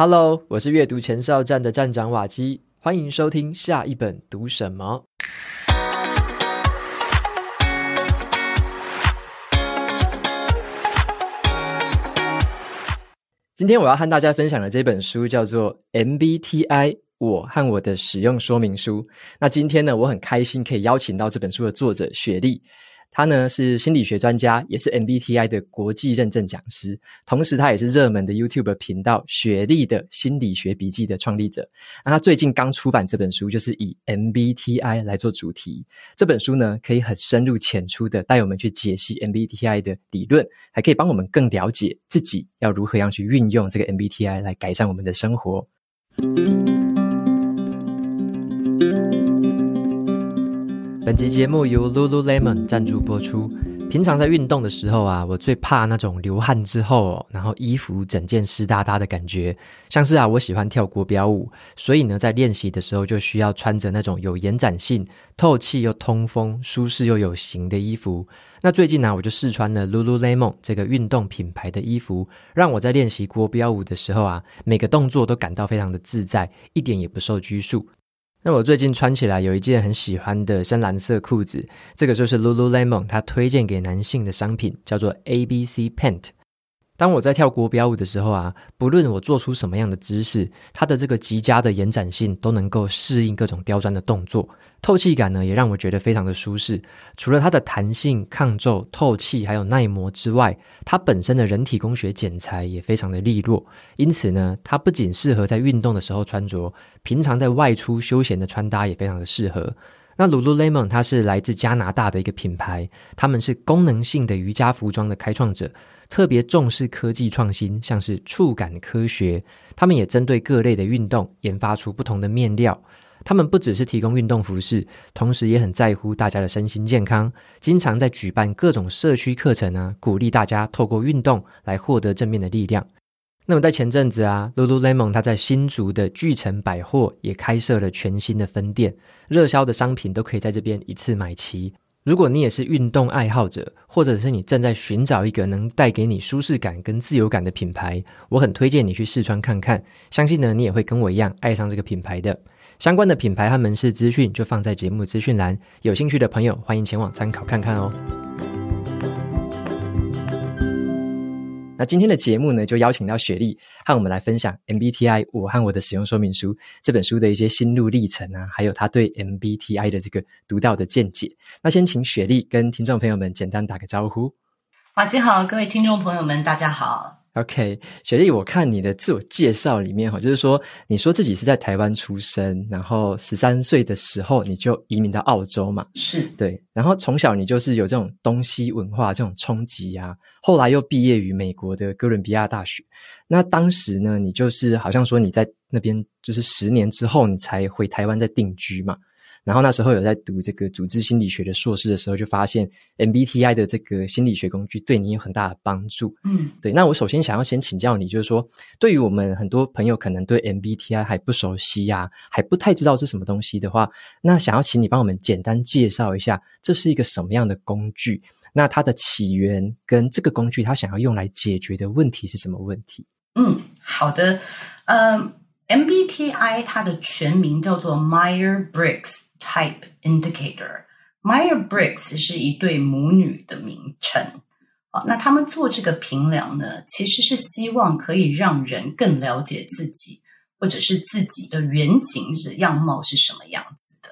Hello，我是阅读前哨站的站长瓦基，欢迎收听下一本读什么。今天我要和大家分享的这本书叫做《MBTI：我和我的使用说明书》。那今天呢，我很开心可以邀请到这本书的作者雪莉。他呢是心理学专家，也是 MBTI 的国际认证讲师，同时他也是热门的 YouTube 频道“雪莉的心理学笔记”的创立者。那他最近刚出版这本书，就是以 MBTI 来做主题。这本书呢，可以很深入浅出的带我们去解析 MBTI 的理论，还可以帮我们更了解自己要如何样去运用这个 MBTI 来改善我们的生活。本集节目由 Lululemon 赞助播出。平常在运动的时候啊，我最怕那种流汗之后，然后衣服整件湿哒哒的感觉。像是啊，我喜欢跳国标舞，所以呢，在练习的时候就需要穿着那种有延展性、透气又通风、舒适又有型的衣服。那最近呢，我就试穿了 Lululemon 这个运动品牌的衣服，让我在练习国标舞的时候啊，每个动作都感到非常的自在，一点也不受拘束。那我最近穿起来有一件很喜欢的深蓝色裤子，这个就是 Lululemon 它推荐给男性的商品，叫做 ABC Pant。当我在跳国标舞的时候啊，不论我做出什么样的姿势，它的这个极佳的延展性都能够适应各种刁钻的动作。透气感呢，也让我觉得非常的舒适。除了它的弹性、抗皱、透气，还有耐磨之外，它本身的人体工学剪裁也非常的利落。因此呢，它不仅适合在运动的时候穿着，平常在外出休闲的穿搭也非常的适合。那 Lululemon 它是来自加拿大的一个品牌，他们是功能性的瑜伽服装的开创者，特别重视科技创新，像是触感科学。他们也针对各类的运动研发出不同的面料。他们不只是提供运动服饰，同时也很在乎大家的身心健康，经常在举办各种社区课程啊，鼓励大家透过运动来获得正面的力量。那么在前阵子啊，Lululemon 它在新竹的巨城百货也开设了全新的分店，热销的商品都可以在这边一次买齐。如果你也是运动爱好者，或者是你正在寻找一个能带给你舒适感跟自由感的品牌，我很推荐你去试穿看看，相信呢你也会跟我一样爱上这个品牌的。相关的品牌和门市资讯就放在节目资讯栏，有兴趣的朋友欢迎前往参考看看哦。那今天的节目呢，就邀请到雪莉和我们来分享 MBTI 我和我的使用说明书这本书的一些心路历程啊，还有他对 MBTI 的这个独到的见解。那先请雪莉跟听众朋友们简单打个招呼。瓦基好，各位听众朋友们，大家好。OK，雪莉，我看你的自我介绍里面哈，就是说你说自己是在台湾出生，然后十三岁的时候你就移民到澳洲嘛？是对，然后从小你就是有这种东西文化这种冲击啊，后来又毕业于美国的哥伦比亚大学，那当时呢，你就是好像说你在那边就是十年之后你才回台湾再定居嘛？然后那时候有在读这个组织心理学的硕士的时候，就发现 MBTI 的这个心理学工具对你有很大的帮助。嗯，对。那我首先想要先请教你，就是说，对于我们很多朋友可能对 MBTI 还不熟悉呀、啊，还不太知道是什么东西的话，那想要请你帮我们简单介绍一下，这是一个什么样的工具？那它的起源跟这个工具它想要用来解决的问题是什么问题？嗯，好的。嗯，MBTI 它的全名叫做 Meyer-Briggs。Type Indicator，Meyer-Briggs 是一对母女的名称。好，那他们做这个评量呢，其实是希望可以让人更了解自己，或者是自己的原型的样貌是什么样子的。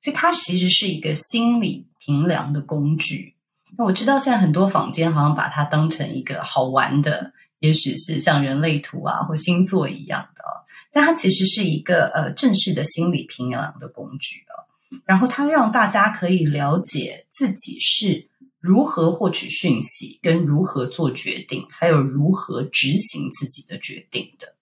所以它其实是一个心理评量的工具。那我知道现在很多坊间好像把它当成一个好玩的，也许是像人类图啊或星座一样的，但它其实是一个呃正式的心理评量的工具啊。然后它让大家可以了解自己是如何获取讯息，跟如何做决定，还有如何执行自己的决定的。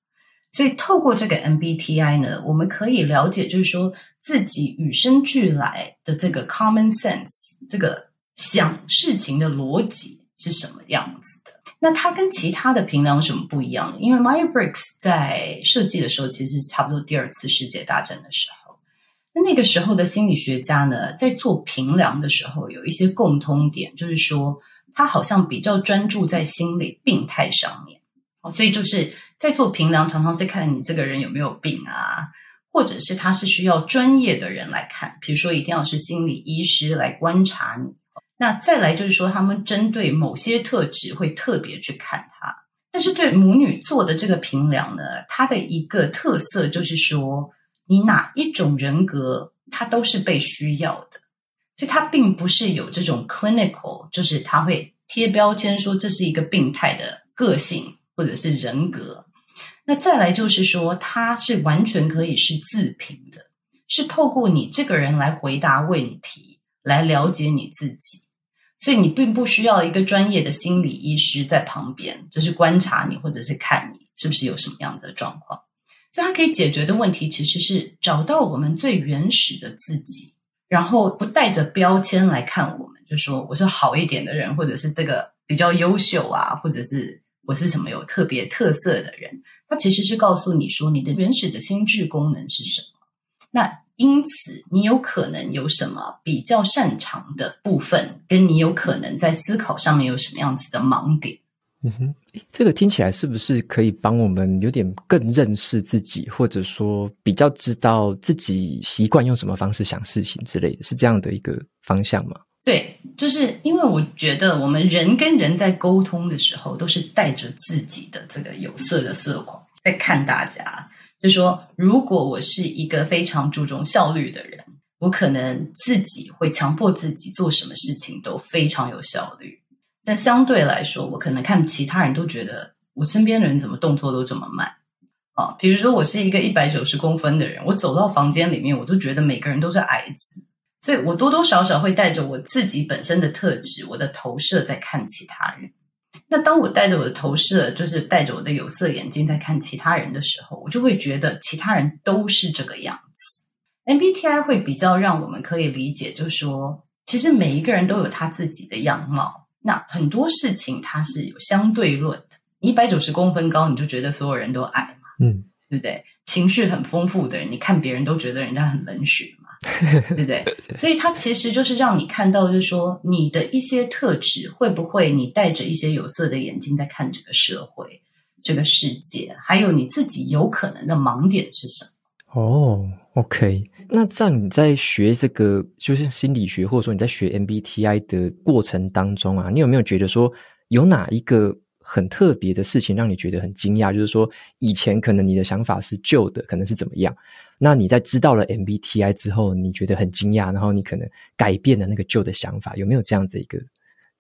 所以透过这个 MBTI 呢，我们可以了解，就是说自己与生俱来的这个 common sense，这个想事情的逻辑是什么样子的。那它跟其他的评量有什么不一样？因为 Myer Briggs 在设计的时候，其实是差不多第二次世界大战的时候。那个时候的心理学家呢，在做评量的时候，有一些共通点，就是说他好像比较专注在心理病态上面，所以就是在做评量，常常是看你这个人有没有病啊，或者是他是需要专业的人来看，比如说一定要是心理医师来观察你。那再来就是说，他们针对某些特质会特别去看他。但是对母女做的这个评量呢，它的一个特色就是说，你哪一种人格，它都是被需要的，所以它并不是有这种 clinical，就是它会贴标签说这是一个病态的个性或者是人格。那再来就是说，它是完全可以是自评的，是透过你这个人来回答问题，来了解你自己。所以你并不需要一个专业的心理医师在旁边，就是观察你或者是看你是不是有什么样子的状况。所以它可以解决的问题其实是找到我们最原始的自己，然后不带着标签来看我们，就说我是好一点的人，或者是这个比较优秀啊，或者是我是什么有特别特色的人。它其实是告诉你说你的原始的心智功能是什么。那因此，你有可能有什么比较擅长的部分，跟你有可能在思考上面有什么样子的盲点？嗯哼，这个听起来是不是可以帮我们有点更认识自己，或者说比较知道自己习惯用什么方式想事情之类的，是这样的一个方向吗？对，就是因为我觉得我们人跟人在沟通的时候，都是带着自己的这个有色的色框在看大家。就说，如果我是一个非常注重效率的人，我可能自己会强迫自己做什么事情都非常有效率。但相对来说，我可能看其他人都觉得我身边的人怎么动作都这么慢。啊，比如说我是一个一百九十公分的人，我走到房间里面，我都觉得每个人都是矮子，所以我多多少少会带着我自己本身的特质，我的投射在看其他人。那当我带着我的投射，就是带着我的有色眼镜在看其他人的时候，我就会觉得其他人都是这个样子。MBTI 会比较让我们可以理解，就是说，其实每一个人都有他自己的样貌。那很多事情它是有相对论的。你一百九十公分高，你就觉得所有人都矮嘛？嗯，对不对？情绪很丰富的人，你看别人都觉得人家很冷血嘛。对不对？所以它其实就是让你看到，就是说你的一些特质会不会你带着一些有色的眼睛在看这个社会、这个世界，还有你自己有可能的盲点是什么？哦，OK。那这样你在学这个就是心理学，或者说你在学 MBTI 的过程当中啊，你有没有觉得说有哪一个很特别的事情让你觉得很惊讶？就是说以前可能你的想法是旧的，可能是怎么样？那你在知道了 MBTI 之后，你觉得很惊讶，然后你可能改变了那个旧的想法，有没有这样子一个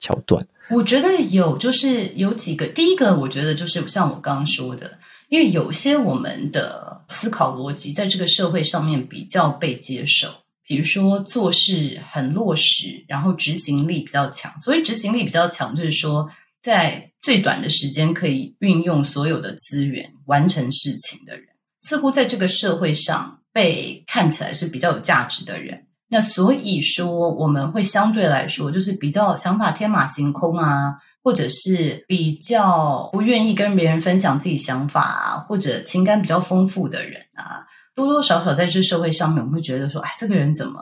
桥段？我觉得有，就是有几个。第一个，我觉得就是像我刚刚说的，因为有些我们的思考逻辑在这个社会上面比较被接受，比如说做事很落实，然后执行力比较强。所以执行力比较强，就是说在最短的时间可以运用所有的资源完成事情的人。似乎在这个社会上被看起来是比较有价值的人，那所以说我们会相对来说就是比较想法天马行空啊，或者是比较不愿意跟别人分享自己想法啊，或者情感比较丰富的人啊，多多少少在这社会上面，我们会觉得说，哎，这个人怎么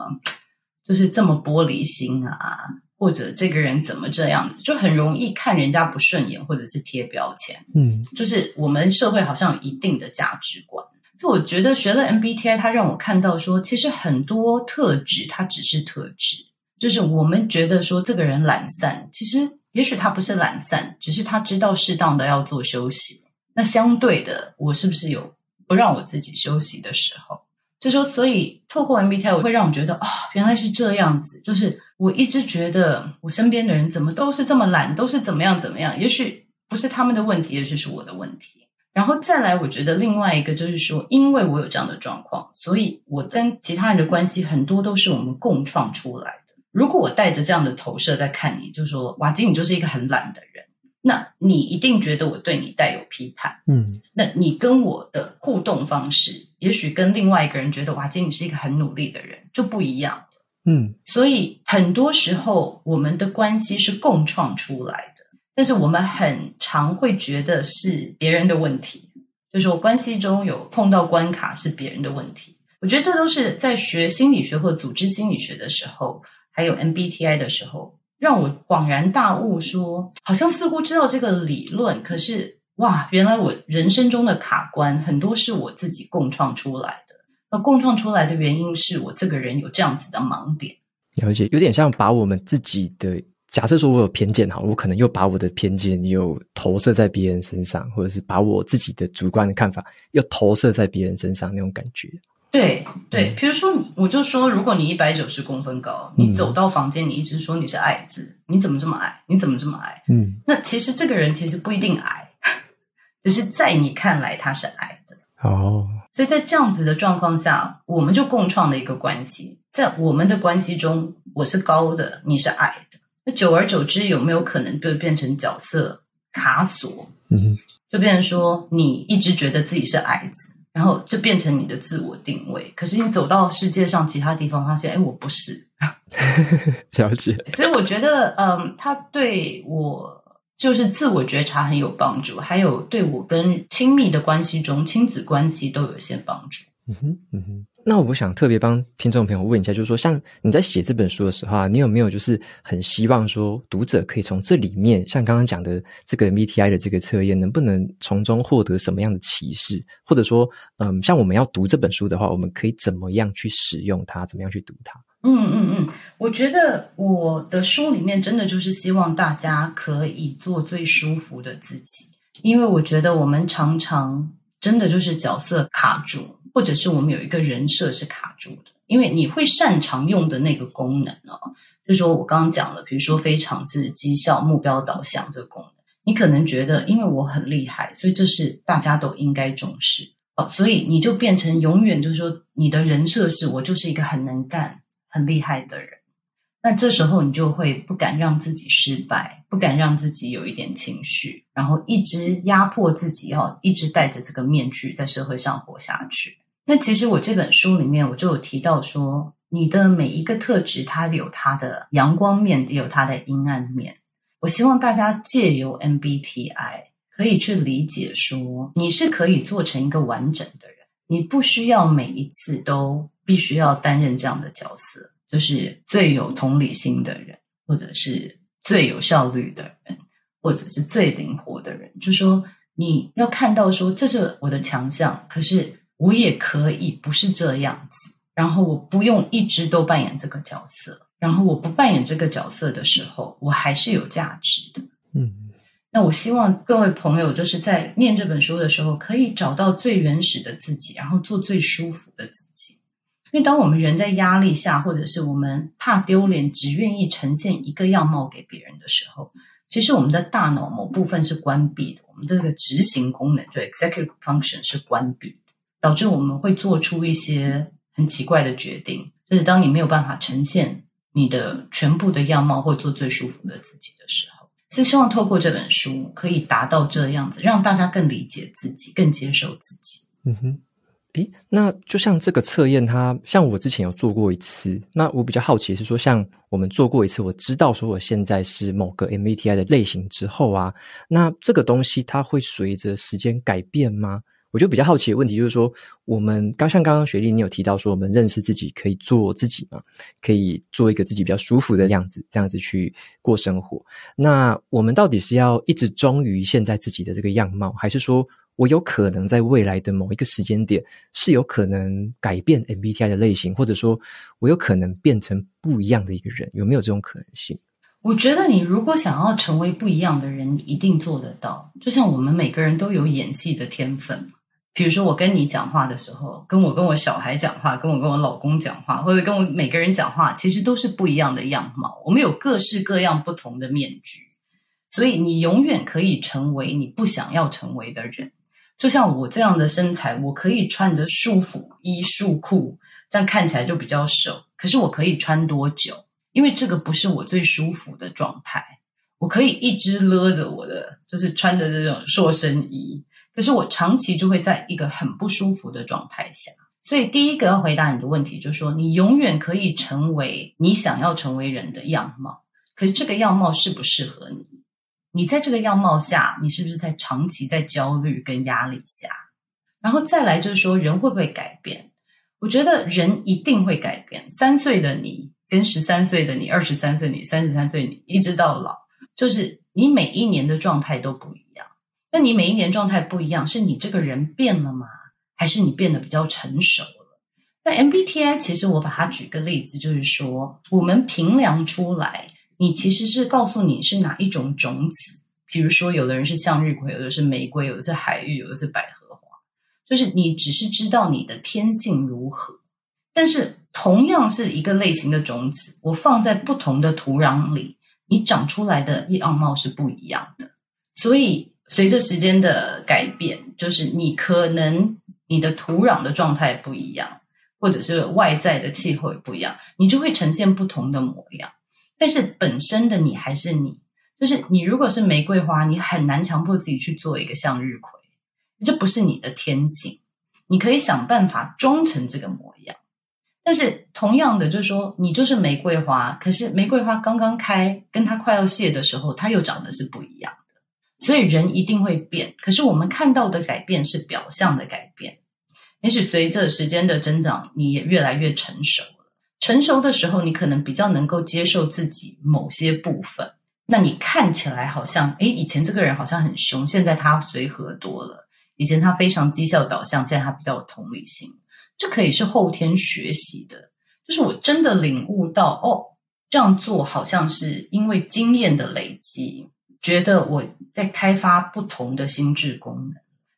就是这么玻璃心啊？或者这个人怎么这样子，就很容易看人家不顺眼，或者是贴标签。嗯，就是我们社会好像有一定的价值观。就我觉得学了 MBTI，它让我看到说，其实很多特质它只是特质。就是我们觉得说这个人懒散，其实也许他不是懒散，只是他知道适当的要做休息。那相对的，我是不是有不让我自己休息的时候？就说，所以透过 MBTI，我会让我觉得、哦，原来是这样子。就是我一直觉得我身边的人怎么都是这么懒，都是怎么样怎么样。也许不是他们的问题，也许是我的问题。然后再来，我觉得另外一个就是说，因为我有这样的状况，所以我跟其他人的关系很多都是我们共创出来。如果我带着这样的投射在看你，就是说瓦基，你就是一个很懒的人。那你一定觉得我对你带有批判，嗯，那你跟我的互动方式，也许跟另外一个人觉得哇，今天你是一个很努力的人，就不一样，嗯，所以很多时候我们的关系是共创出来的，但是我们很常会觉得是别人的问题，就是我关系中有碰到关卡是别人的问题，我觉得这都是在学心理学或组织心理学的时候，还有 MBTI 的时候。让我恍然大悟说，好像似乎知道这个理论，可是哇，原来我人生中的卡关很多是我自己共创出来的。那共创出来的原因是我这个人有这样子的盲点，了解，有点像把我们自己的假设说，我有偏见哈，我可能又把我的偏见又投射在别人身上，或者是把我自己的主观的看法又投射在别人身上那种感觉。对对，比如说，我就说，如果你一百九十公分高，你走到房间，你一直说你是矮子，嗯，你怎么这么矮？你怎么这么矮？嗯，那其实这个人其实不一定矮，只是在你看来他是矮的。哦，所以在这样子的状况下，我们就共创了一个关系，在我们的关系中，我是高的，你是矮的，那久而久之，有没有可能就变成角色卡锁？嗯，就变成说你一直觉得自己是矮子。然后就变成你的自我定位，可是你走到世界上其他地方，发现，哎，我不是。了解。所以我觉得，嗯，他对我就是自我觉察很有帮助，还有对我跟亲密的关系中，亲子关系都有一些帮助。嗯哼，嗯哼。那我想特别帮听众朋友问一下，就是说，像你在写这本书的时候啊，你有没有就是很希望说读者可以从这里面，像刚刚讲的这个 MBTI 的这个测验，能不能从中获得什么样的启示？或者说，嗯，像我们要读这本书的话，我们可以怎么样去使用它？怎么样去读它？嗯嗯嗯，我觉得我的书里面真的就是希望大家可以做最舒服的自己，因为我觉得我们常常真的就是角色卡住。或者是我们有一个人设是卡住的，因为你会擅长用的那个功能哦，就是说我刚刚讲了，比如说非常是绩效目标导向这个功能，你可能觉得因为我很厉害，所以这是大家都应该重视。哦，所以你就变成永远就是说你的人设是我就是一个很能干、很厉害的人，那这时候你就会不敢让自己失败，不敢让自己有一点情绪，然后一直压迫自己要一直戴着这个面具在社会上活下去。那其实我这本书里面我就有提到说，你的每一个特质，它有它的阳光面，也有它的阴暗面。我希望大家借由 MBTI 可以去理解说，你是可以做成一个完整的人，你不需要每一次都必须要担任这样的角色，就是最有同理心的人，或者是最有效率的人，或者是最灵活的人。就说你要看到说，这是我的强项，可是。我也可以不是这样子，然后我不用一直都扮演这个角色，然后我不扮演这个角色的时候，我还是有价值的。嗯，那我希望各位朋友就是在念这本书的时候，可以找到最原始的自己，然后做最舒服的自己。因为当我们人在压力下，或者是我们怕丢脸，只愿意呈现一个样貌给别人的时候，其实我们的大脑某部分是关闭的，我们的这个执行功能，就 executive function 是关闭的。导致我们会做出一些很奇怪的决定，就是当你没有办法呈现你的全部的样貌或做最舒服的自己的时候，是希望透过这本书可以达到这样子，让大家更理解自己，更接受自己。嗯哼，诶，那就像这个测验，它像我之前有做过一次，那我比较好奇是说，像我们做过一次，我知道说我现在是某个 MBTI 的类型之后啊，那这个东西它会随着时间改变吗？我就比较好奇的问题就是说，我们刚像刚刚雪莉你有提到说，我们认识自己可以做自己嘛，可以做一个自己比较舒服的样子，这样子去过生活。那我们到底是要一直忠于现在自己的这个样貌，还是说我有可能在未来的某一个时间点是有可能改变 MBTI 的类型，或者说我有可能变成不一样的一个人？有没有这种可能性？我觉得你如果想要成为不一样的人，你一定做得到。就像我们每个人都有演戏的天分。比如说，我跟你讲话的时候，跟我跟我小孩讲话，跟我跟我老公讲话，或者跟我每个人讲话，其实都是不一样的样貌。我们有各式各样不同的面具，所以你永远可以成为你不想要成为的人。就像我这样的身材，我可以穿着束缚衣束裤，这样看起来就比较瘦。可是我可以穿多久？因为这个不是我最舒服的状态。我可以一直勒着我的，就是穿着这种塑身衣。可是我长期就会在一个很不舒服的状态下，所以第一个要回答你的问题就是说，你永远可以成为你想要成为人的样貌，可是这个样貌适不适合你？你在这个样貌下，你是不是在长期在焦虑跟压力下？然后再来就是说，人会不会改变？我觉得人一定会改变。三岁的你跟十三岁的你，二十三岁你，三十三岁你，一直到老，就是你每一年的状态都不一样。那你每一年状态不一样，是你这个人变了吗？还是你变得比较成熟了？那 MBTI 其实我把它举个例子，就是说我们评量出来，你其实是告诉你是哪一种种子。比如说，有的人是向日葵，有的是玫瑰，有的是海芋，有的是百合花。就是你只是知道你的天性如何，但是同样是一个类型的种子，我放在不同的土壤里，你长出来的样貌是不一样的。所以随着时间的改变，就是你可能你的土壤的状态不一样，或者是外在的气候也不一样，你就会呈现不同的模样。但是本身的你还是你。就是你如果是玫瑰花，你很难强迫自己去做一个向日葵，这不是你的天性。你可以想办法装成这个模样，但是同样的，就是说你就是玫瑰花，可是玫瑰花刚刚开，跟它快要谢的时候，它又长得是不一样。所以人一定会变，可是我们看到的改变是表象的改变。也许随着时间的增长，你也越来越成熟了。成熟的时候，你可能比较能够接受自己某些部分。那你看起来好像，诶，以前这个人好像很凶，现在他随和多了。以前他非常绩效导向，现在他比较有同理心。这可以是后天学习的，就是我真的领悟到，哦，这样做好像是因为经验的累积，觉得我在开发不同的心智功能，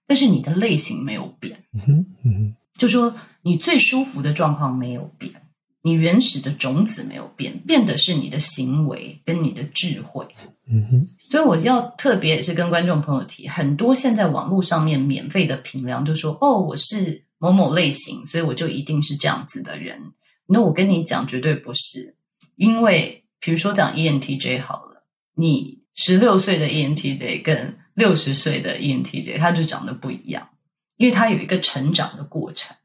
但是你的类型没有变，嗯哼，嗯哼，就说你最舒服的状况没有变。你原始的种子没有变，变的是你的行为跟你的智慧。嗯哼，所以我要特别也是跟观众朋友提，很多现在网络上面免费的评量，就说哦，我是某某类型，所以我就一定是这样子的人。那我跟你讲，绝对不是，因为比如说讲 ENTJ 好了，你十六岁的 ENTJ 跟六十岁的 ENTJ，他就长得不一样，因为他有一个成长的过程。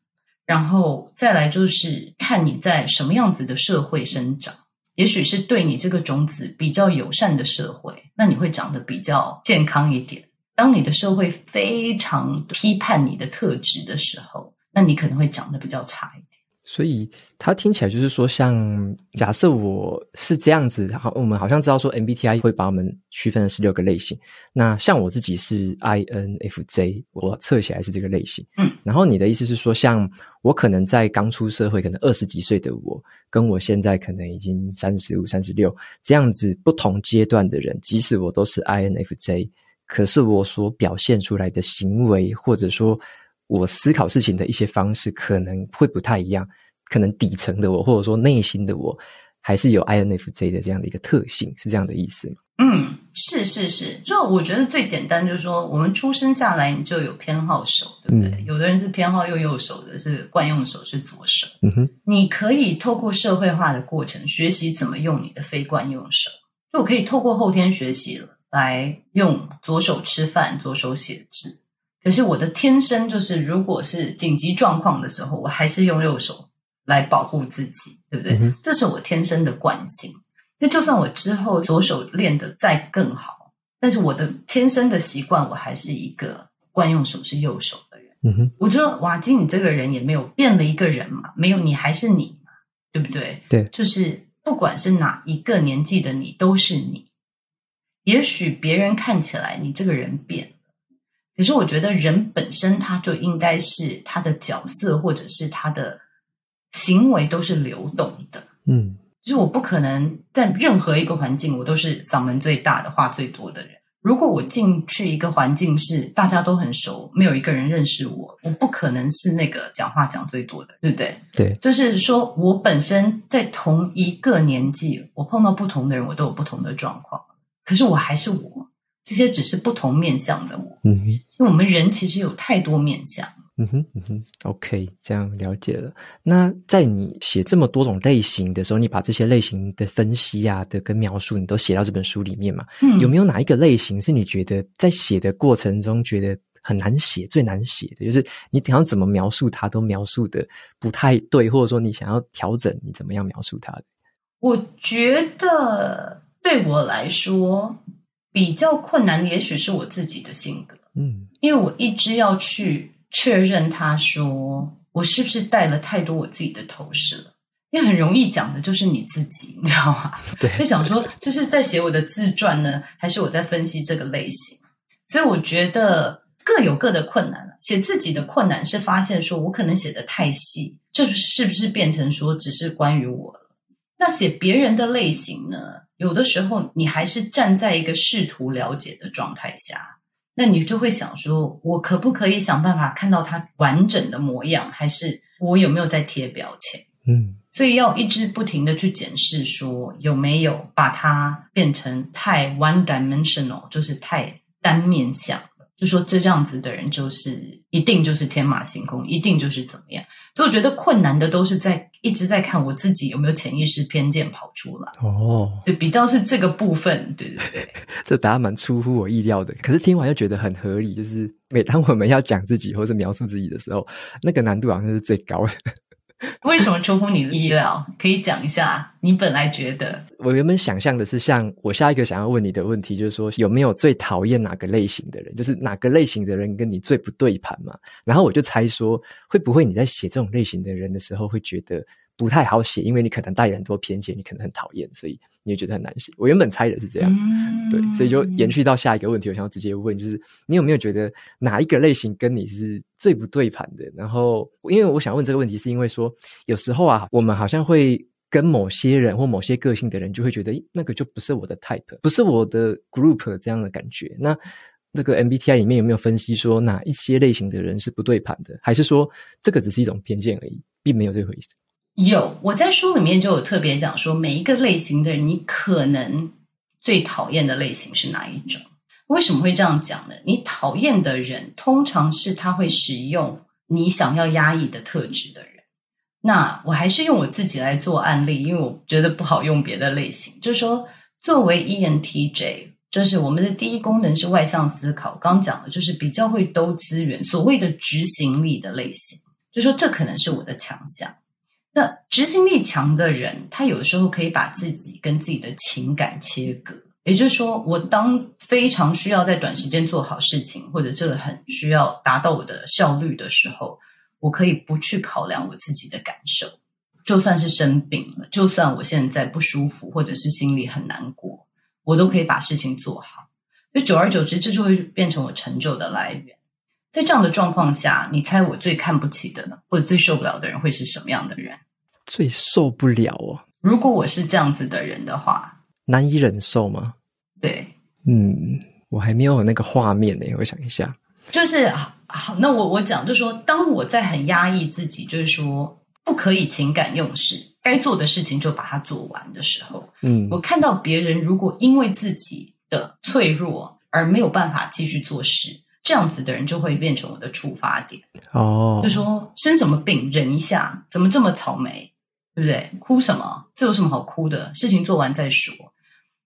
然后再来就是看你在什么样子的社会生长，也许是对你这个种子比较友善的社会，那你会长得比较健康一点。当你的社会非常批判你的特质的时候，那你可能会长得比较差一。所以它听起来就是说，像假设我是这样子，好，我们好像知道说 MBTI 会把我们区分成十六个类型。那像我自己是 INFJ，我测起来是这个类型。嗯，然后你的意思是说，像我可能在刚出社会，可能二十几岁的我，跟我现在可能已经三十五、三十六这样子不同阶段的人，即使我都是 INFJ，可是我所表现出来的行为，或者说。我思考事情的一些方式可能会不太一样，可能底层的我或者说内心的我还是有 INFJ 的这样的一个特性，是这样的意思吗？嗯，是是是，就我觉得最简单就是说，我们出生下来你就有偏好手，对不对？嗯、有的人是偏好右右手的，是惯用手是左手。嗯哼，你可以透过社会化的过程学习怎么用你的非惯用手，就我可以透过后天学习了来用左手吃饭，左手写字。可是我的天生就是，如果是紧急状况的时候，我还是用右手来保护自己，对不对？嗯、这是我天生的惯性。那就算我之后左手练得再更好，但是我的天生的习惯，我还是一个惯用手是右手的人。嗯哼，我觉得瓦基，你这个人也没有变了一个人嘛，没有你还是你嘛，对不对？对，就是不管是哪一个年纪的你，都是你。也许别人看起来你这个人变。可是我觉得人本身他就应该是他的角色或者是他的行为都是流动的，嗯，就是我不可能在任何一个环境我都是嗓门最大的话最多的人。如果我进去一个环境是大家都很熟，没有一个人认识我，我不可能是那个讲话讲最多的，对不对？对，就是说我本身在同一个年纪，我碰到不同的人，我都有不同的状况，可是我还是我。这些只是不同面向的我，嗯哼，因为我们人其实有太多面向，嗯哼，嗯哼，OK，这样了解了。那在你写这么多种类型的时候，你把这些类型的分析啊的跟描述，你都写到这本书里面嘛？嗯，有没有哪一个类型是你觉得在写的过程中觉得很难写、最难写的？就是你想要怎么描述它，都描述的不太对，或者说你想要调整，你怎么样描述它的？我觉得对我来说。比较困难的，也许是我自己的性格，嗯，因为我一直要去确认，他说我是不是带了太多我自己的投射，因为很容易讲的就是你自己，你知道吗？对，就想说这是在写我的自传呢，还是我在分析这个类型？所以我觉得各有各的困难。写自己的困难是发现说，我可能写的太细，这是不是变成说只是关于我了？那写别人的类型呢？有的时候你还是站在一个试图了解的状态下，那你就会想说，我可不可以想办法看到他完整的模样，还是我有没有在贴标签？嗯，所以要一直不停的去检视，说有没有把它变成太 one dimensional，就是太单面向。就说这样子的人就是一定就是天马行空，一定就是怎么样。所以我觉得困难的都是在一直在看我自己有没有潜意识偏见跑出来。哦，所以比较是这个部分，对对对。这答案蛮出乎我意料的，可是听完又觉得很合理。就是每当我们要讲自己或是描述自己的时候，那个难度好像是最高的。为什么出乎你的意料？可以讲一下。你本来觉得，我原本想象的是，像我下一个想要问你的问题，就是说有没有最讨厌哪个类型的人？就是哪个类型的人跟你最不对盘嘛？然后我就猜说，会不会你在写这种类型的人的时候，会觉得不太好写，因为你可能带有很多偏见，你可能很讨厌，所以你也觉得很难写。我原本猜的是这样，嗯、对，所以就延续到下一个问题，我想要直接问，就是你有没有觉得哪一个类型跟你是最不对盘的？然后，因为我想问这个问题，是因为说有时候啊，我们好像会跟某些人或某些个性的人，就会觉得那个就不是我的 type，不是我的 group 这样的感觉。那这个 MBTI 里面有没有分析说哪一些类型的人是不对盘的？还是说这个只是一种偏见而已，并没有这回事？有，我在书里面就有特别讲说，每一个类型的人，你可能最讨厌的类型是哪一种？为什么会这样讲呢？你讨厌的人，通常是他会使用你想要压抑的特质的人。那我还是用我自己来做案例，因为我觉得不好用别的类型。就是说，作为 ENTJ，就是我们的第一功能是外向思考，刚讲的就是比较会兜资源，所谓的执行力的类型。就说这可能是我的强项。那执行力强的人，他有时候可以把自己跟自己的情感切割。也就是说，我当非常需要在短时间做好事情，或者这个很需要达到我的效率的时候，我可以不去考量我自己的感受。就算是生病了，就算我现在不舒服，或者是心里很难过，我都可以把事情做好。就久而久之，这就会变成我成就的来源。在这样的状况下，你猜我最看不起的呢，或者最受不了的人会是什么样的人？最受不了哦！如果我是这样子的人的话，难以忍受吗？对，嗯，我还没有那个画面呢。我想一下，就是好，那我我讲，就是说，当我在很压抑自己，就是说不可以情感用事，该做的事情就把它做完的时候，嗯，我看到别人如果因为自己的脆弱而没有办法继续做事，这样子的人就会变成我的触发点。哦，就说生什么病忍一下，怎么这么草莓？对不对？哭什么？这有什么好哭的？事情做完再说。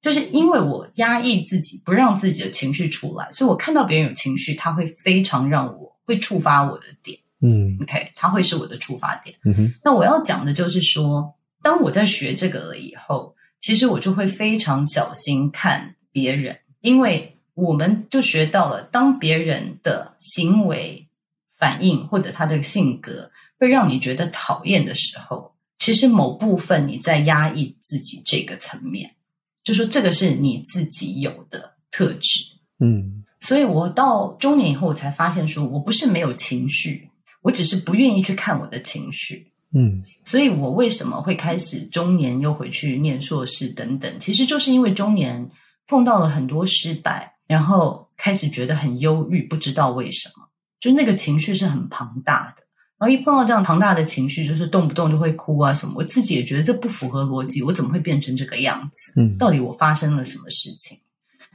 就是因为我压抑自己，不让自己的情绪出来，所以我看到别人有情绪，他会非常让我会触发我的点。嗯，OK，他会是我的触发点。嗯哼。那我要讲的就是说，当我在学这个了以后，其实我就会非常小心看别人，因为我们就学到了，当别人的行为反应或者他的性格会让你觉得讨厌的时候。其实某部分你在压抑自己这个层面，就说这个是你自己有的特质，嗯，所以我到中年以后，我才发现说我不是没有情绪，我只是不愿意去看我的情绪，嗯，所以我为什么会开始中年又回去念硕士等等，其实就是因为中年碰到了很多失败，然后开始觉得很忧郁，不知道为什么，就那个情绪是很庞大的。然后一碰到这样庞大的情绪，就是动不动就会哭啊什么，我自己也觉得这不符合逻辑，我怎么会变成这个样子？嗯，到底我发生了什么事情？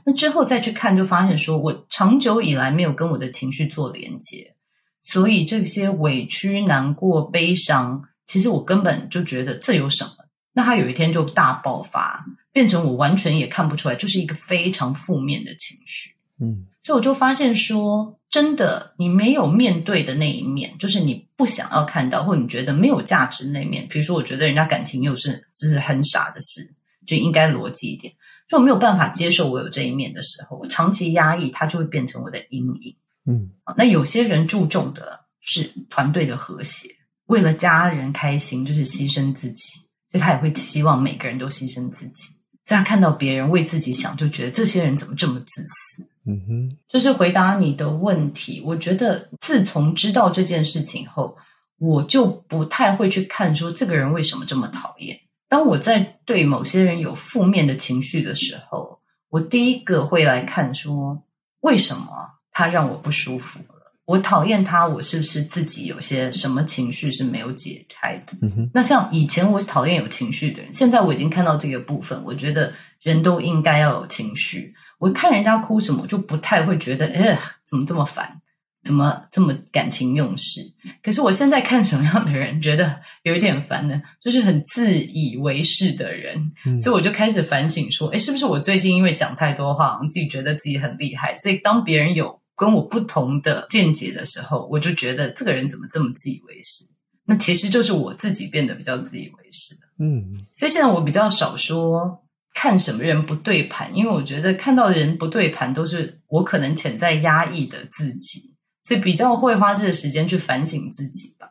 那之后再去看，就发现说我长久以来没有跟我的情绪做连接，所以这些委屈、难过、悲伤，其实我根本就觉得这有什么？那他有一天就大爆发，变成我完全也看不出来，就是一个非常负面的情绪。嗯，所以我就发现说，真的，你没有面对的那一面，就是你不想要看到，或你觉得没有价值的那一面。比如说，我觉得人家感情又是就是很傻的事，就应该逻辑一点。就我没有办法接受我有这一面的时候，我长期压抑，它就会变成我的阴影。嗯，那有些人注重的是团队的和谐，为了家人开心，就是牺牲自己，所以他也会希望每个人都牺牲自己。所以他看到别人为自己想，就觉得这些人怎么这么自私。嗯哼，就是回答你的问题。我觉得自从知道这件事情后，我就不太会去看说这个人为什么这么讨厌。当我在对某些人有负面的情绪的时候，我第一个会来看说为什么他让我不舒服。我讨厌他，我是不是自己有些什么情绪是没有解开的？嗯。那像以前我讨厌有情绪的人，现在我已经看到这个部分，我觉得人都应该要有情绪。我看人家哭什么，我就不太会觉得，哎，怎么这么烦，怎么这么感情用事？可是我现在看什么样的人，觉得有一点烦呢？就是很自以为是的人，嗯。所以我就开始反省说，哎，是不是我最近因为讲太多话，自己觉得自己很厉害，所以当别人有。跟我不同的见解的时候，我就觉得这个人怎么这么自以为是？那其实就是我自己变得比较自以为是。嗯，所以现在我比较少说看什么人不对盘，因为我觉得看到人不对盘都是我可能潜在压抑的自己，所以比较会花这个时间去反省自己吧。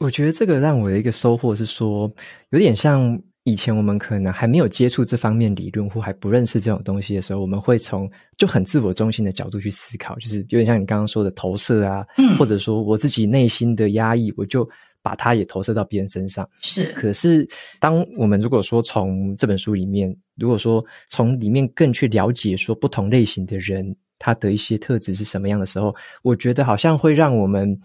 我觉得这个让我的一个收获是说，有点像。以前我们可能还没有接触这方面理论，或还不认识这种东西的时候，我们会从就很自我中心的角度去思考，就是有点像你刚刚说的投射啊，嗯，或者说我自己内心的压抑，我就把它也投射到别人身上。是，可是当我们如果说从这本书里面，如果说从里面更去了解说不同类型的人他的一些特质是什么样的时候，我觉得好像会让我们。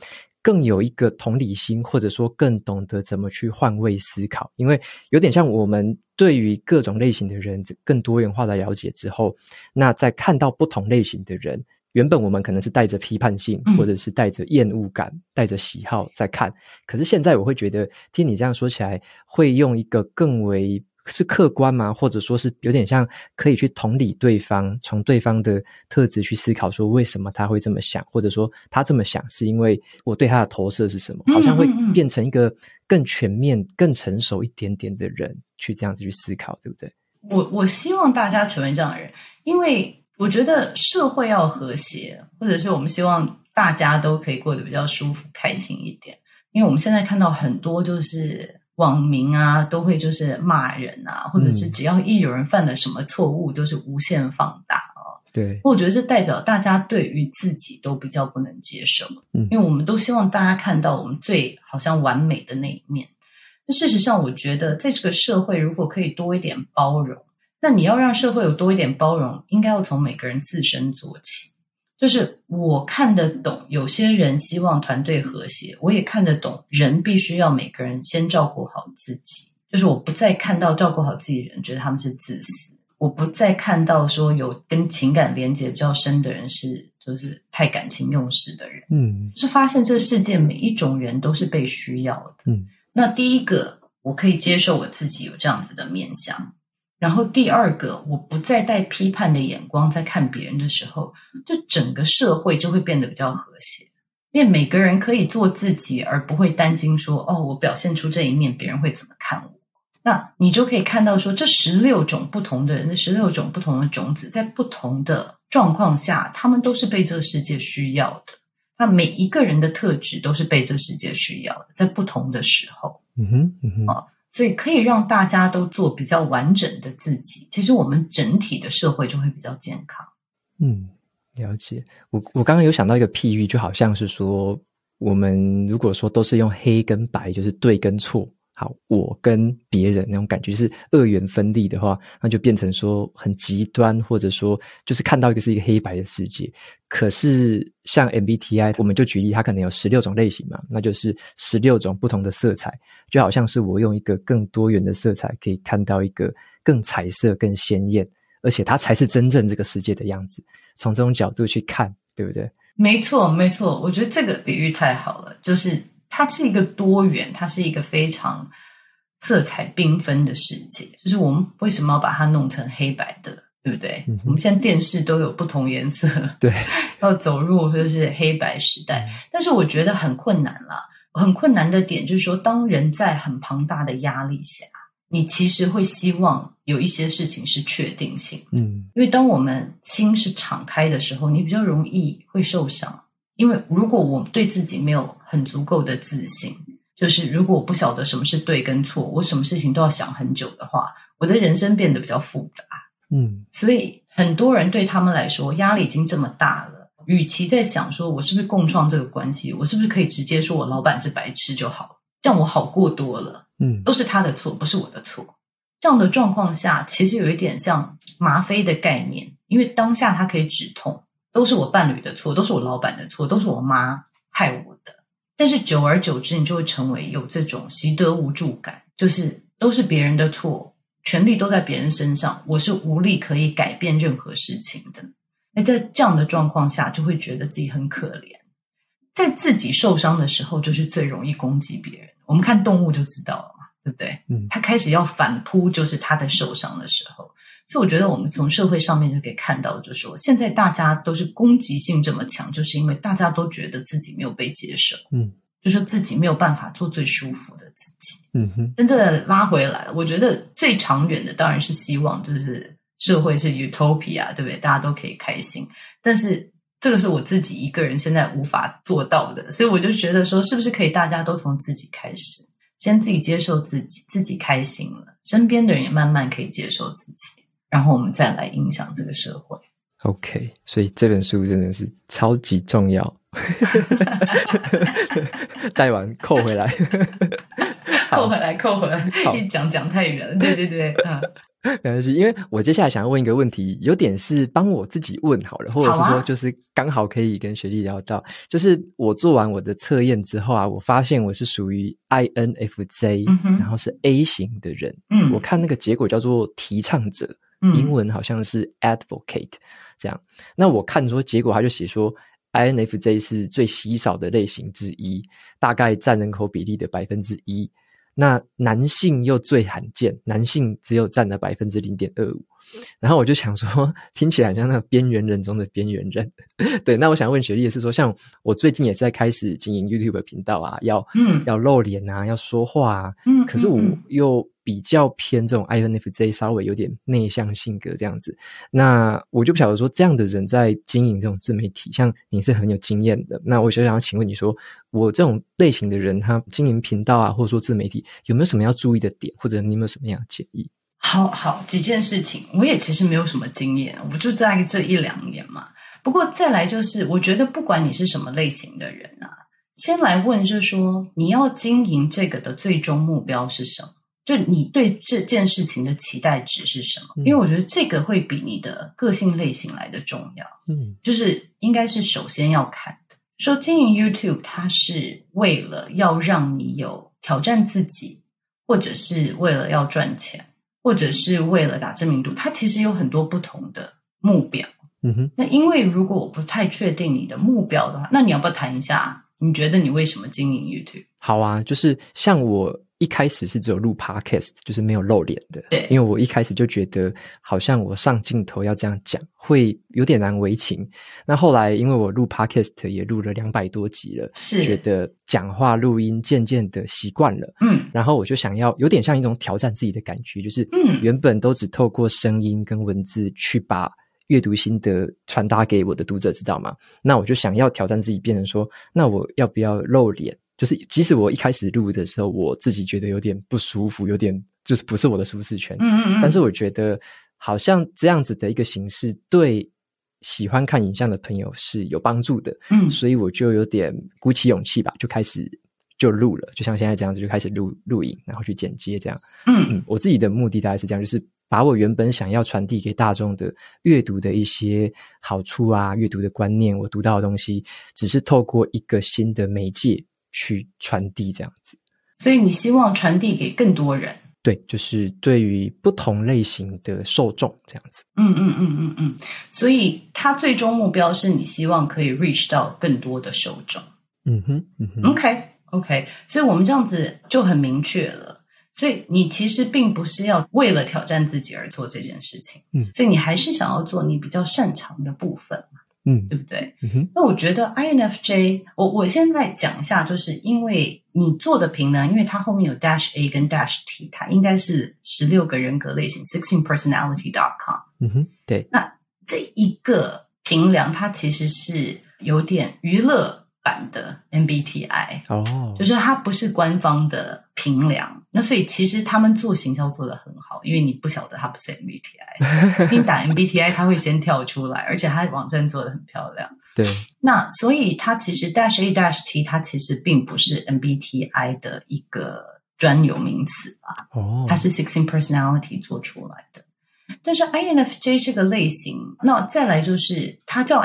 更有一个同理心，或者说更懂得怎么去换位思考，因为有点像我们对于各种类型的人更多元化的了解之后，那在看到不同类型的人，原本我们可能是带着批判性，或者是带着厌恶感，嗯、带着喜好在看，可是现在我会觉得，听你这样说起来，会用一个更为。是客观吗？或者说是有点像可以去同理对方，从对方的特质去思考，说为什么他会这么想，或者说他这么想是因为我对他的投射是什么？好像会变成一个更全面、更成熟一点点的人去这样子去思考，对不对？我我希望大家成为这样的人，因为我觉得社会要和谐，或者是我们希望大家都可以过得比较舒服、开心一点。因为我们现在看到很多就是。网民啊，都会就是骂人啊，或者是只要一有人犯了什么错误，都是无限放大哦。对，我觉得这代表大家对于自己都比较不能接受，嗯，因为我们都希望大家看到我们最好像完美的那一面。那事实上，我觉得在这个社会，如果可以多一点包容，那你要让社会有多一点包容，应该要从每个人自身做起。就是我看得懂，有些人希望团队和谐，我也看得懂，人必须要每个人先照顾好自己。就是我不再看到照顾好自己的人，觉得他们是自私；我不再看到说有跟情感连接比较深的人是就是太感情用事的人。嗯，就是发现这个世界每一种人都是被需要的。嗯，那第一个我可以接受我自己有这样子的面向。然后第二个，我不再带批判的眼光在看别人的时候，就整个社会就会变得比较和谐，因为每个人可以做自己，而不会担心说，哦，我表现出这一面，别人会怎么看我？那你就可以看到说，这十六种不同的人，这十六种不同的种子，在不同的状况下，他们都是被这个世界需要的。那每一个人的特质都是被这个世界需要的，在不同的时候，嗯哼，嗯哼，啊。所以可以让大家都做比较完整的自己，其实我们整体的社会就会比较健康。嗯，了解。我我刚刚有想到一个譬喻，就好像是说，我们如果说都是用黑跟白，就是对跟错。好，我跟别人那种感觉是二元分立的话，那就变成说很极端，或者说就是看到一个是一个黑白的世界。可是像 MBTI，我们就举例，它可能有十六种类型嘛，那就是十六种不同的色彩，就好像是我用一个更多元的色彩，可以看到一个更彩色、更鲜艳，而且它才是真正这个世界的样子。从这种角度去看，对不对？没错，没错，我觉得这个比喻太好了，就是。它是一个多元，它是一个非常色彩缤纷的世界。就是我们为什么要把它弄成黑白的，对不对？嗯、我们现在电视都有不同颜色，对，要走入就是黑白时代。但是我觉得很困难啦，很困难的点就是说，当人在很庞大的压力下，你其实会希望有一些事情是确定性，嗯，因为当我们心是敞开的时候，你比较容易会受伤。因为如果我对自己没有很足够的自信，就是如果我不晓得什么是对跟错，我什么事情都要想很久的话，我的人生变得比较复杂。嗯，所以很多人对他们来说压力已经这么大了，与其在想说我是不是共创这个关系，我是不是可以直接说我老板是白痴就好，这样我好过多了。嗯，都是他的错，不是我的错。这样的状况下，其实有一点像吗啡的概念，因为当下它可以止痛，都是我伴侣的错，都是我老板的错，都是我妈害我的。但是久而久之，你就会成为有这种习得无助感，就是都是别人的错，权力都在别人身上，我是无力可以改变任何事情的。那在这样的状况下，就会觉得自己很可怜，在自己受伤的时候，就是最容易攻击别人。我们看动物就知道了嘛。对不对？嗯，它开始要反扑，就是它在受伤的时候。所以我觉得我们从社会上面就可以看到，就是说现在大家都是攻击性这么强，就是因为大家都觉得自己没有被接受，嗯，就是自己没有办法做最舒服的自己，嗯哼。但这个拉回来，我觉得最长远的当然是希望，就是社会是 utopia，对不对？大家都可以开心。但是这个是我自己一个人现在无法做到的，所以我就觉得说，是不是可以大家都从自己开始？先自己接受自己，自己开心了，身边的人也慢慢可以接受自己，然后我们再来影响这个社会。OK，所以这本书真的是超级重要。带完扣回来，扣回来，扣回来，一讲讲太远了。对对对，啊。没关系，因为我接下来想要问一个问题，有点是帮我自己问好了，或者是说就是刚好可以跟雪力聊到，啊、就是我做完我的测验之后啊，我发现我是属于 INFJ，、嗯、然后是 A 型的人。嗯，我看那个结果叫做提倡者，嗯、英文好像是 Advocate，这样。那我看说结果，他就写说 INFJ 是最稀少的类型之一，大概占人口比例的百分之一。那男性又最罕见，男性只有占了百分之零点二五，然后我就想说，听起来像那个边缘人中的边缘人。对，那我想问雪莉的是说，像我最近也是在开始经营 YouTube 频道啊，要嗯要露脸啊，要说话啊，嗯，可是我又。比较偏这种 INFJ，稍微有点内向性格这样子，那我就不晓得说这样的人在经营这种自媒体，像你是很有经验的，那我就想要请问你说，我这种类型的人，他经营频道啊，或者说自媒体，有没有什么要注意的点，或者你有没有什么样的建议？好好几件事情，我也其实没有什么经验，我就在这一两年嘛。不过再来就是，我觉得不管你是什么类型的人啊，先来问就是说，你要经营这个的最终目标是什么？就你对这件事情的期待值是什么？嗯、因为我觉得这个会比你的个性类型来的重要。嗯，就是应该是首先要看的。说经营 YouTube，它是为了要让你有挑战自己，或者是为了要赚钱，或者是为了打知名度，它其实有很多不同的目标。嗯哼，那因为如果我不太确定你的目标的话，那你要不要谈一下？你觉得你为什么经营 YouTube？好啊，就是像我。一开始是只有录 podcast，就是没有露脸的。对，因为我一开始就觉得，好像我上镜头要这样讲，会有点难为情。那后来，因为我录 podcast 也录了两百多集了，是觉得讲话录音渐渐的习惯了。嗯，然后我就想要有点像一种挑战自己的感觉，就是嗯，原本都只透过声音跟文字去把阅读心得传达给我的读者，知道吗？那我就想要挑战自己，变成说，那我要不要露脸？就是，即使我一开始录的时候，我自己觉得有点不舒服，有点就是不是我的舒适圈。嗯嗯嗯。但是我觉得，好像这样子的一个形式，对喜欢看影像的朋友是有帮助的。嗯。所以我就有点鼓起勇气吧，就开始就录了，就像现在这样子，就开始录录影，然后去剪接这样。嗯嗯。我自己的目的大概是这样，就是把我原本想要传递给大众的阅读的一些好处啊，阅读的观念，我读到的东西，只是透过一个新的媒介。去传递这样子，所以你希望传递给更多人？对，就是对于不同类型的受众这样子。嗯嗯嗯嗯嗯，所以他最终目标是你希望可以 reach 到更多的受众。嗯哼，嗯哼，OK OK，所以我们这样子就很明确了。所以你其实并不是要为了挑战自己而做这件事情，嗯，所以你还是想要做你比较擅长的部分。嗯，对不对？嗯哼，那我觉得 INFJ，我我现在讲一下，就是因为你做的评量，因为它后面有 Dash A 跟 Dash T，它应该是十六个人格类型，Sixteen Personality dot com。嗯哼，对。那这一个评量，它其实是有点娱乐版的 MBTI 哦，就是它不是官方的评量。那所以其实他们做行销做得很好，因为你不晓得它不是 MBTI，你打 MBTI 它会先跳出来，而且它网站做得很漂亮。对，那所以它其实 Dash A Dash T 它其实并不是 MBTI 的一个专有名词吧？哦，它是 Sixteen Personality 做出来的。但是 INFJ 这个类型，那再来就是它叫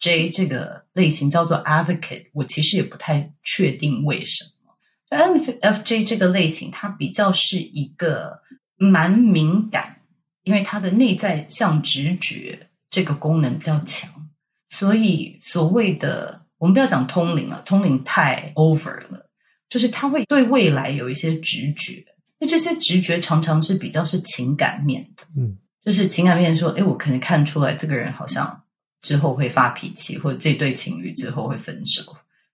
INFJ 这个类型叫做 Advocate，我其实也不太确定为什么。INFJ 这个类型，它比较是一个蛮敏感，因为它的内在像直觉这个功能比较强，所以所谓的我们不要讲通灵了，通灵太 over 了，就是他会对未来有一些直觉，那这些直觉常常是比较是情感面的，嗯，就是情感面说，诶，我可能看出来这个人好像之后会发脾气，或者这对情侣之后会分手。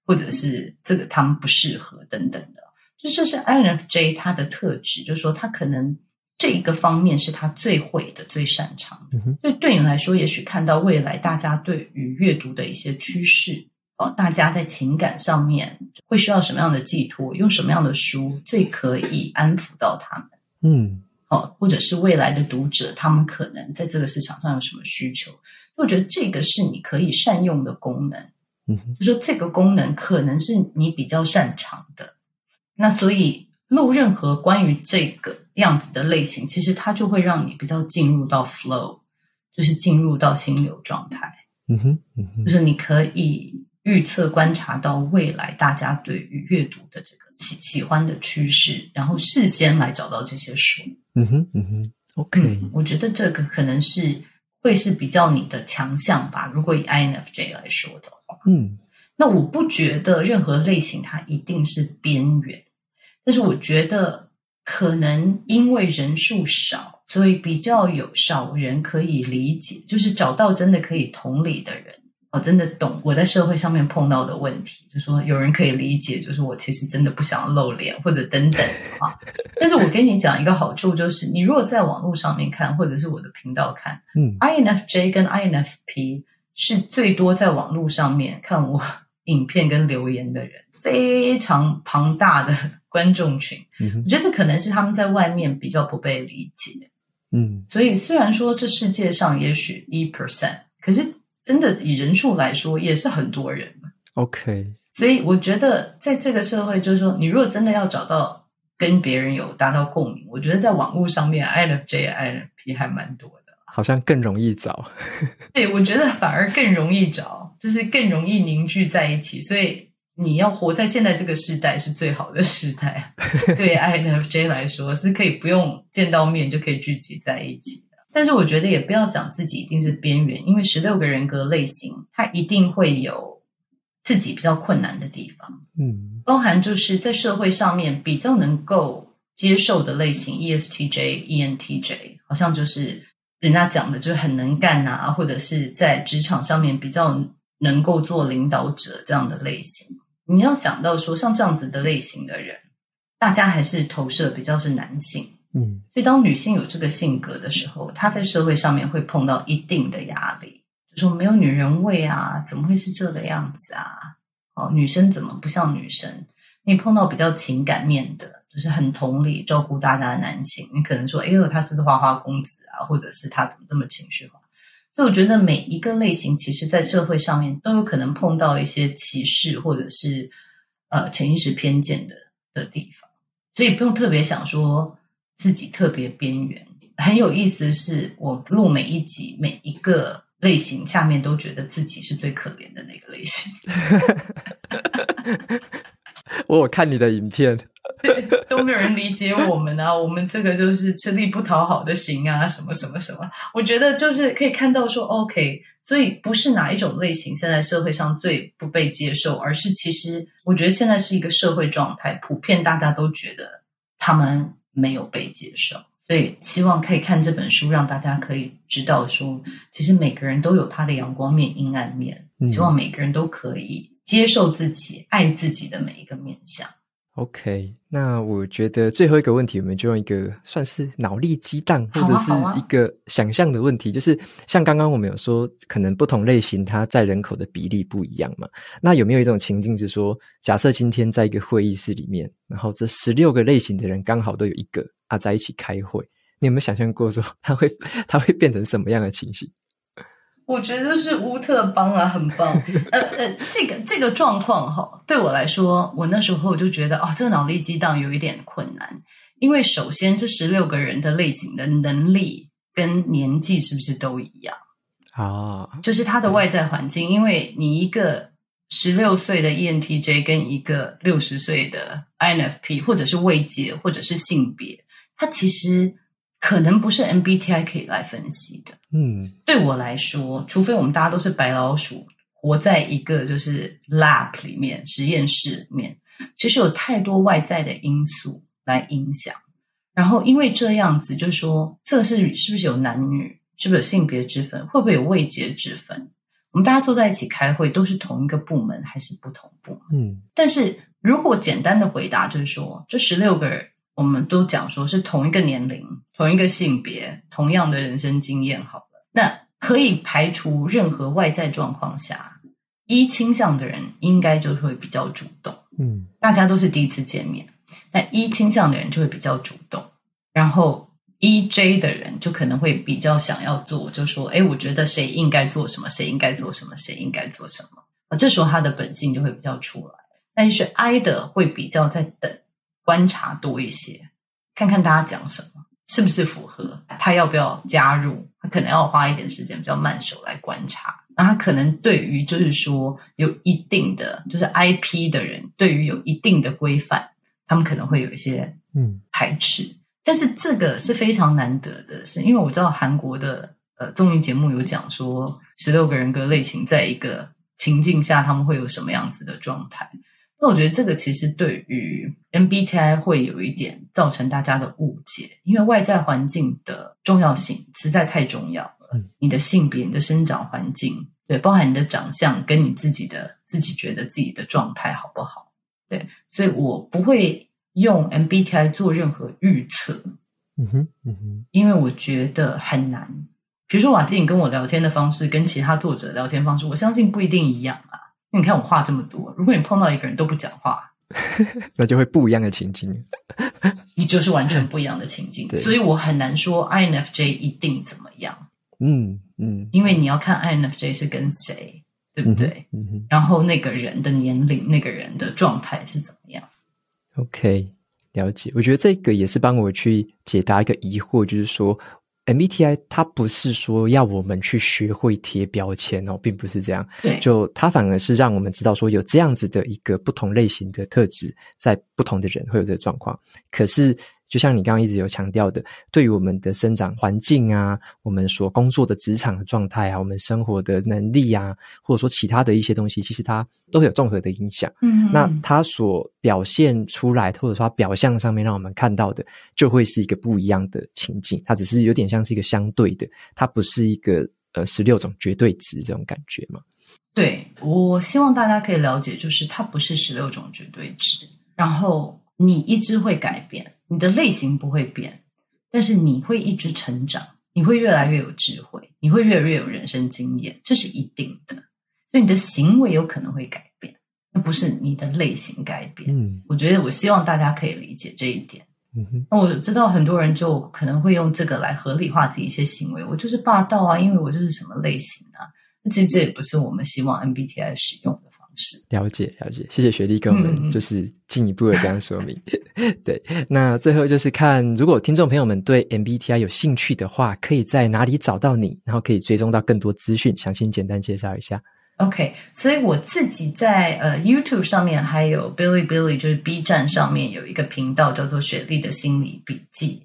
或者是这个他们不适合等等的，就这是 INFJ 他的特质，就是说他可能这一个方面是他最会的、最擅长的。所以对你来说，也许看到未来大家对于阅读的一些趋势哦，大家在情感上面会需要什么样的寄托，用什么样的书最可以安抚到他们？嗯，哦，或者是未来的读者，他们可能在这个市场上有什么需求？我觉得这个是你可以善用的功能。嗯，就说这个功能可能是你比较擅长的，那所以录任何关于这个样子的类型，其实它就会让你比较进入到 flow，就是进入到心流状态。嗯哼，嗯哼，就是你可以预测观察到未来大家对于阅读的这个喜喜欢的趋势，然后事先来找到这些书。嗯哼，嗯哼，OK，嗯，我觉得这个可能是会是比较你的强项吧。如果以 INFJ 来说的话。嗯，那我不觉得任何类型它一定是边缘，但是我觉得可能因为人数少，所以比较有少人可以理解，就是找到真的可以同理的人，我真的懂我在社会上面碰到的问题，就是说有人可以理解，就是我其实真的不想露脸或者等等啊。但是我跟你讲一个好处，就是你如果在网络上面看，或者是我的频道看，嗯，INFJ 跟 INFP。是最多在网络上面看我 影片跟留言的人，非常庞大的 观众群。嗯，我觉得可能是他们在外面比较不被理解。嗯，所以虽然说这世界上也许一 percent，可是真的以人数来说也是很多人。OK，所以我觉得在这个社会，就是说，你如果真的要找到跟别人有达到共鸣，我觉得在网络上面，INFJ、INFP 还蛮多的。好像更容易找，对，我觉得反而更容易找，就是更容易凝聚在一起。所以你要活在现在这个时代是最好的时代。对 INFJ 来说，是可以不用见到面就可以聚集在一起的。但是我觉得也不要想自己一定是边缘，因为十六个人格类型，它一定会有自己比较困难的地方。嗯，包含就是在社会上面比较能够接受的类型，ESTJ、ENTJ，好像就是。人家讲的就是很能干啊，或者是在职场上面比较能够做领导者这样的类型。你要想到说，像这样子的类型的人，大家还是投射比较是男性，嗯，所以当女性有这个性格的时候，她在社会上面会碰到一定的压力，就说没有女人味啊，怎么会是这个样子啊？哦，女生怎么不像女生？你碰到比较情感面的。就是很同理照顾大家的男性，你可能说，哎呦，他是不是花花公子啊？或者是他怎么这么情绪化？所以我觉得每一个类型，其实在社会上面都有可能碰到一些歧视，或者是呃潜意识偏见的的地方，所以不用特别想说自己特别边缘。很有意思的是，我录每一集每一个类型下面都觉得自己是最可怜的那个类型。我有看你的影片。对，都没有人理解我们啊！我们这个就是吃力不讨好的型啊，什么什么什么。我觉得就是可以看到说，OK，所以不是哪一种类型现在社会上最不被接受，而是其实我觉得现在是一个社会状态，普遍大家都觉得他们没有被接受。所以希望可以看这本书，让大家可以知道说，其实每个人都有他的阳光面、阴暗面。希望每个人都可以接受自己、爱自己的每一个面向。OK，那我觉得最后一个问题，我们就用一个算是脑力激荡，或者是一个想象的问题，就是像刚刚我们有说，可能不同类型它在人口的比例不一样嘛。那有没有一种情境是说，假设今天在一个会议室里面，然后这十六个类型的人刚好都有一个啊在一起开会，你有没有想象过说，他会他会变成什么样的情形？我觉得是乌特邦啊，很棒。呃呃，这个这个状况哈，对我来说，我那时候就觉得哦，这个脑力激荡有一点困难，因为首先这十六个人的类型的能力跟年纪是不是都一样啊？就是他的外在环境，因为你一个十六岁的 ENTJ 跟一个六十岁的 INFP，或者是位阶，或者是性别，他其实。可能不是 MBTI 可以来分析的。嗯，对我来说，除非我们大家都是白老鼠，活在一个就是 lab 里面，实验室里面，其实有太多外在的因素来影响。然后因为这样子，就是说，这个是是不是有男女，是不是有性别之分，会不会有位阶之分？我们大家坐在一起开会，都是同一个部门还是不同部门？嗯，但是如果简单的回答就是说，这十六个人。我们都讲说是同一个年龄、同一个性别、同样的人生经验，好了，那可以排除任何外在状况下一倾向的人应该就会比较主动。嗯，大家都是第一次见面，那一倾向的人就会比较主动，然后 EJ 的人就可能会比较想要做，就说：“哎，我觉得谁应该做什么，谁应该做什么，谁应该做什么。”啊，这时候他的本性就会比较出来。但是 I 的会比较在等。观察多一些，看看大家讲什么，是不是符合他要不要加入？他可能要花一点时间，比较慢手来观察。那他可能对于就是说有一定的就是 IP 的人，对于有一定的规范，他们可能会有一些嗯排斥。嗯、但是这个是非常难得的，是因为我知道韩国的呃综艺节目有讲说，十六个人格类型在一个情境下，他们会有什么样子的状态。那我觉得这个其实对于 MBTI 会有一点造成大家的误解，因为外在环境的重要性实在太重要了。嗯，你的性别、你的生长环境，对，包含你的长相跟你自己的自己觉得自己的状态好不好？对，所以我不会用 MBTI 做任何预测。嗯哼，嗯哼，因为我觉得很难。比如说瓦基，你跟我聊天的方式跟其他作者聊天方式，我相信不一定一样啊。你看我话这么多，如果你碰到一个人都不讲话，那就会不一样的情境，你就是完全不一样的情境。所以我很难说 INFJ 一定怎么样。嗯嗯，嗯因为你要看 INFJ 是跟谁，对不对？嗯嗯、然后那个人的年龄、那个人的状态是怎么样？OK，了解。我觉得这个也是帮我去解答一个疑惑，就是说。MBTI 它不是说要我们去学会贴标签哦，并不是这样。对，就它反而是让我们知道说有这样子的一个不同类型的特质，在不同的人会有这个状况。可是。就像你刚刚一直有强调的，对于我们的生长环境啊，我们所工作的职场的状态啊，我们生活的能力啊，或者说其他的一些东西，其实它都会有综合的影响。嗯，那它所表现出来，或者说它表象上面让我们看到的，就会是一个不一样的情境。它只是有点像是一个相对的，它不是一个呃十六种绝对值这种感觉嘛？对，我希望大家可以了解，就是它不是十六种绝对值，然后你一直会改变。你的类型不会变，但是你会一直成长，你会越来越有智慧，你会越来越有人生经验，这是一定的。所以你的行为有可能会改变，那不是你的类型改变。嗯，我觉得我希望大家可以理解这一点。嗯哼，那我知道很多人就可能会用这个来合理化自己一些行为，我就是霸道啊，因为我就是什么类型啊。那其实这也不是我们希望 MBTI 使用的。了解了解，谢谢雪莉跟我们就是进一步的这样说明。嗯、对，那最后就是看，如果听众朋友们对 MBTI 有兴趣的话，可以在哪里找到你，然后可以追踪到更多资讯，详细简单介绍一下。OK，所以我自己在呃 YouTube 上面，还有 Billy Billy 就是 B 站上面有一个频道叫做雪莉的心理笔记，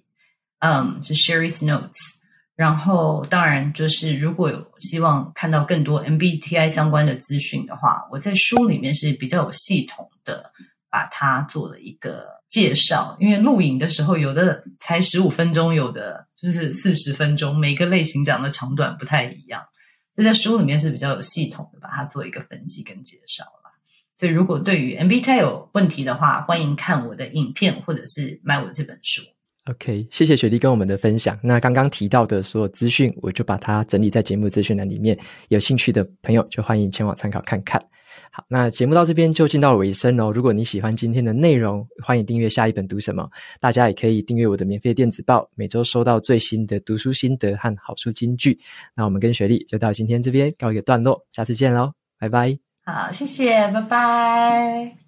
嗯，是 Sherry's Notes。然后，当然就是如果有希望看到更多 MBTI 相关的资讯的话，我在书里面是比较有系统的把它做了一个介绍。因为录影的时候，有的才十五分钟，有的就是四十分钟，每个类型讲的长短不太一样。所以在书里面是比较有系统的把它做一个分析跟介绍了。所以如果对于 MBTI 有问题的话，欢迎看我的影片或者是买我这本书。OK，谢谢雪莉跟我们的分享。那刚刚提到的所有资讯，我就把它整理在节目资讯栏里面。有兴趣的朋友就欢迎前往参考看看。好，那节目到这边就进到尾声哦。如果你喜欢今天的内容，欢迎订阅下一本读什么。大家也可以订阅我的免费电子报，每周收到最新的读书心得和好书金句。那我们跟雪莉就到今天这边告一个段落，下次见喽，拜拜。好，谢谢，拜拜。